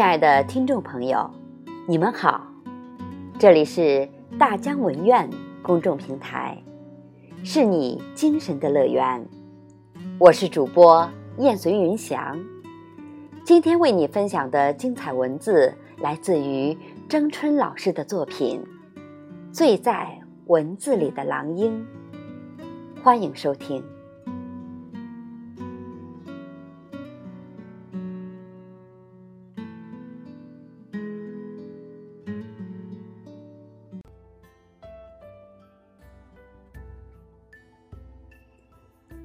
亲爱的听众朋友，你们好，这里是大江文苑公众平台，是你精神的乐园。我是主播燕随云翔，今天为你分享的精彩文字来自于征春老师的作品《醉在文字里的狼鹰》，欢迎收听。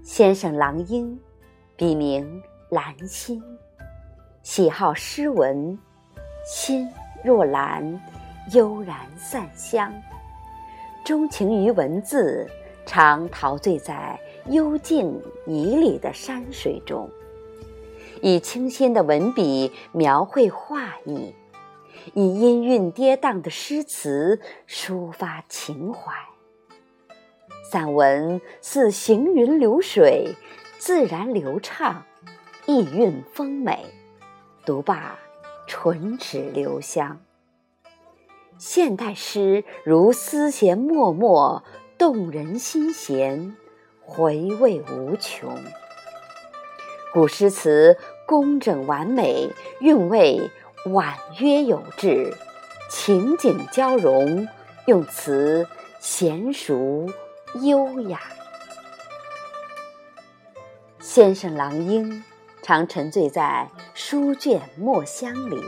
先生郎英，笔名兰心，喜好诗文，心若兰，悠然散香。钟情于文字，常陶醉在幽静旖旎的山水中，以清新的文笔描绘画意，以音韵跌宕的诗词抒发情怀。散文似行云流水，自然流畅，意韵丰美，读罢唇齿留香。现代诗如丝弦脉脉，动人心弦，回味无穷。古诗词工整完美，韵味婉约有致，情景交融，用词娴熟。优雅，先生郎英常沉醉在书卷墨香里，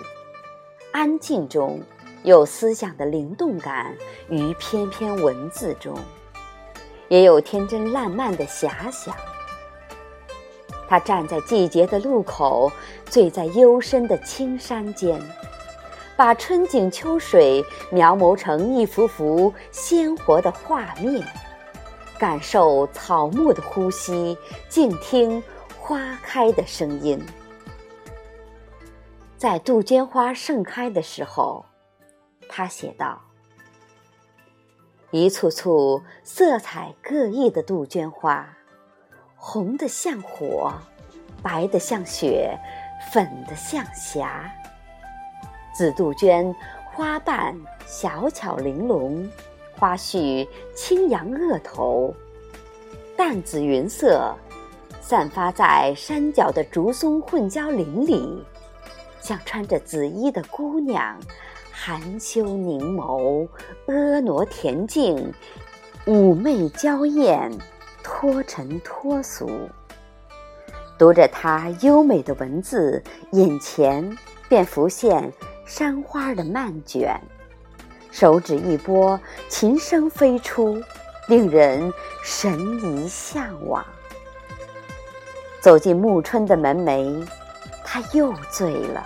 安静中有思想的灵动感于篇篇文字中，也有天真烂漫的遐想。他站在季节的路口，醉在幽深的青山间，把春景秋水描摹成一幅幅鲜活的画面。感受草木的呼吸，静听花开的声音。在杜鹃花盛开的时候，他写道：“一簇簇色彩各异的杜鹃花，红的像火，白的像雪，粉的像霞。紫杜鹃花瓣小巧玲珑。”花絮轻扬额头，淡紫云色散发在山脚的竹松混交林里，像穿着紫衣的姑娘，含羞凝眸，婀娜恬静，妩媚娇艳，脱尘脱俗。读着她优美的文字，眼前便浮现山花的漫卷。手指一拨，琴声飞出，令人神怡向往。走进暮春的门楣，他又醉了。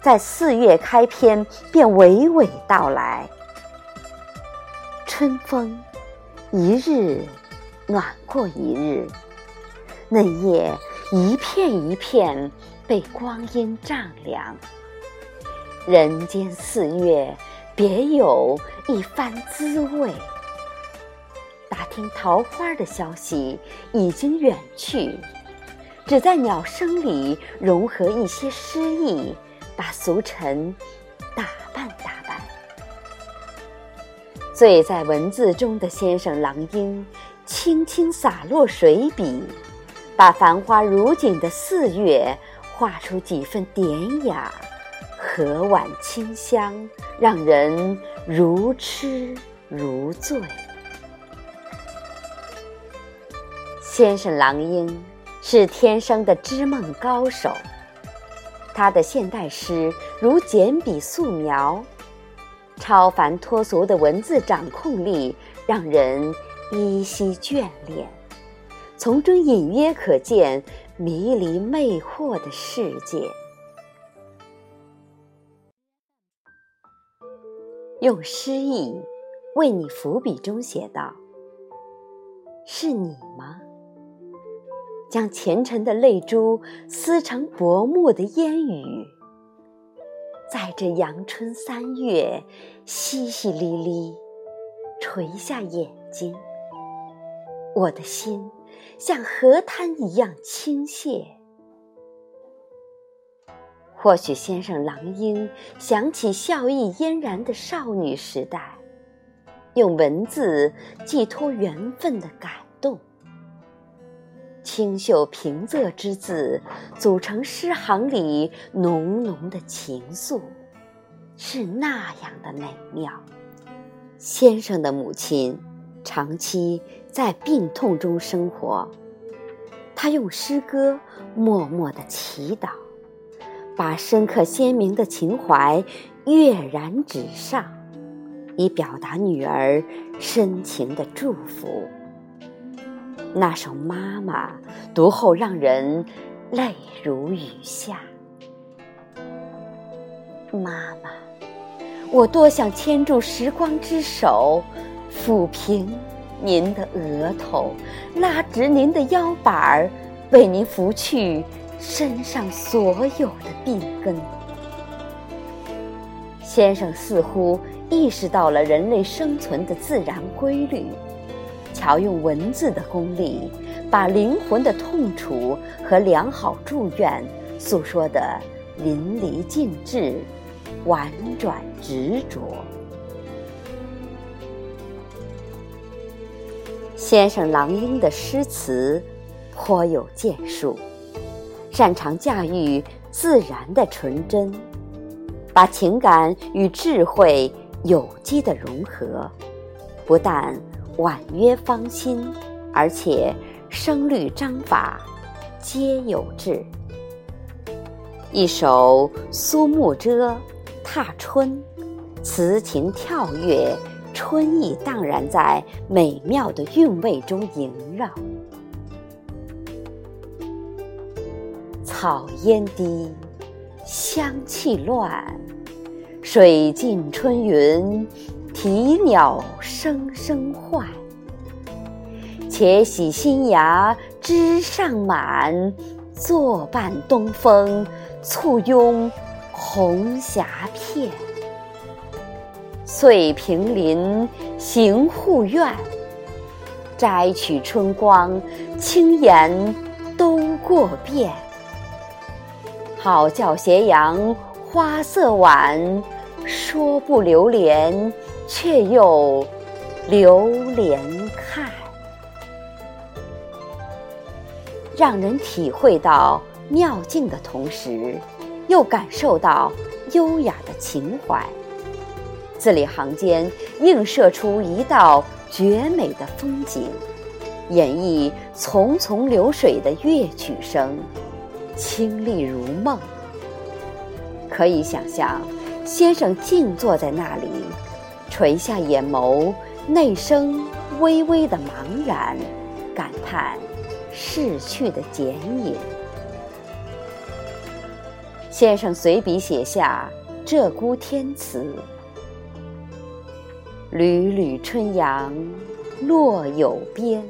在四月开篇，便娓娓道来。春风一日暖过一日，嫩叶一片一片被光阴丈量。人间四月。别有一番滋味。打听桃花的消息已经远去，只在鸟声里融合一些诗意，把俗尘打扮打扮。醉在文字中的先生郎英，轻轻洒落水笔，把繁花如锦的四月画出几分典雅。和婉清香，让人如痴如醉。先生郎英是天生的织梦高手，他的现代诗如简笔素描，超凡脱俗的文字掌控力让人依稀眷恋，从中隐约可见迷离魅惑的世界。用诗意为你伏笔中写道：“是你吗？将前尘的泪珠撕成薄暮的烟雨，在这阳春三月，淅淅沥沥，垂下眼睛。我的心像河滩一样倾泻，或许先生郎英想起笑意嫣然的少女时代，用文字寄托缘分的感动。清秀平仄之字组成诗行里浓浓的情愫，是那样的美妙。先生的母亲长期在病痛中生活，他用诗歌默默的祈祷，把深刻鲜明的情怀跃然纸上，以表达女儿深情的祝福。那首《妈妈》读后让人泪如雨下。妈妈。我多想牵住时光之手，抚平您的额头，拉直您的腰板儿，为您拂去身上所有的病根。先生似乎意识到了人类生存的自然规律，巧用文字的功力，把灵魂的痛楚和良好祝愿诉说得淋漓尽致。婉转执着。先生郎英的诗词颇有建树，擅长驾驭自然的纯真，把情感与智慧有机的融合，不但婉约芳心，而且声律章法皆有致。一首《苏幕遮》。踏春，词情跳跃，春意荡然在美妙的韵味中萦绕。草烟低，香气乱，水尽春云，啼鸟声声唤。且喜新芽枝上满，坐伴东风，簇拥。红霞片，岁平林，行护院。摘取春光，轻言都过遍。好教斜阳花色晚，说不流连，却又流连看。让人体会到妙境的同时。又感受到优雅的情怀，字里行间映射出一道绝美的风景，演绎淙淙流水的乐曲声，清丽如梦。可以想象，先生静坐在那里，垂下眼眸，内生微微的茫然，感叹逝去的剪影。先生随笔写下鹧鸪天词：“缕缕春阳落有边，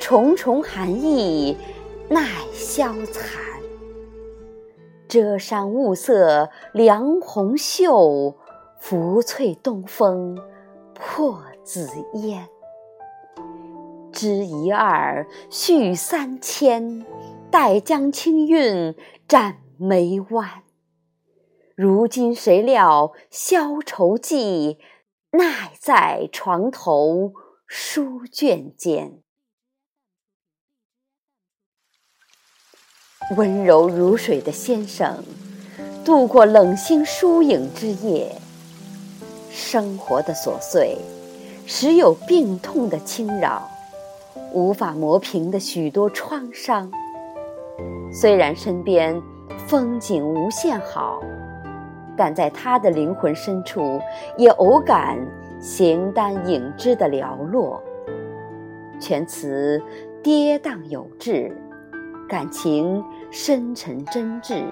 重重寒意耐消残。遮山雾色凉红袖，拂翠东风破紫烟。织一二续三千，待将清韵展。”眉弯，如今谁料消愁迹，奈在床头书卷间。温柔如水的先生，度过冷星疏影之夜。生活的琐碎，时有病痛的侵扰，无法磨平的许多创伤。虽然身边。风景无限好，但在他的灵魂深处，也偶感形单影只的寥落。全词跌宕有致，感情深沉真挚，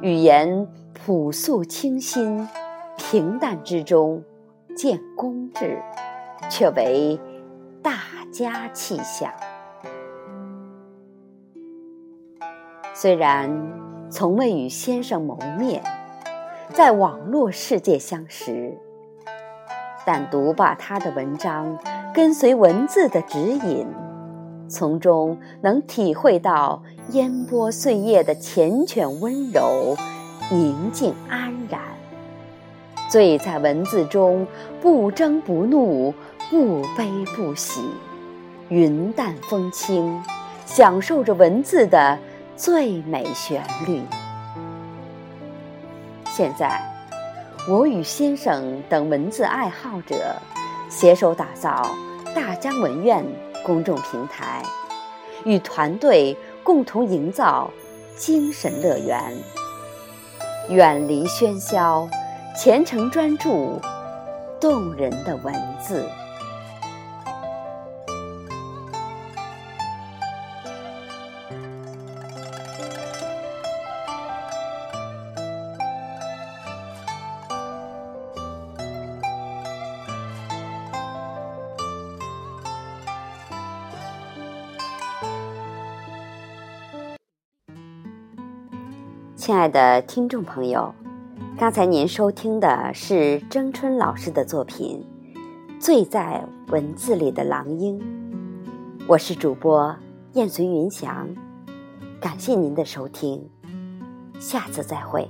语言朴素清新，平淡之中见公志，却为大家气象。虽然。从未与先生谋面，在网络世界相识，但读罢他的文章，跟随文字的指引，从中能体会到烟波岁月的缱绻温柔，宁静安然。醉在文字中，不争不怒，不悲不喜，云淡风轻，享受着文字的最美旋律。现在，我与先生等文字爱好者携手打造大江文苑公众平台，与团队共同营造精神乐园，远离喧嚣。虔诚专注，动人的文字。亲爱的听众朋友。刚才您收听的是征春老师的作品《醉在文字里的狼鹰》，我是主播燕随云翔，感谢您的收听，下次再会。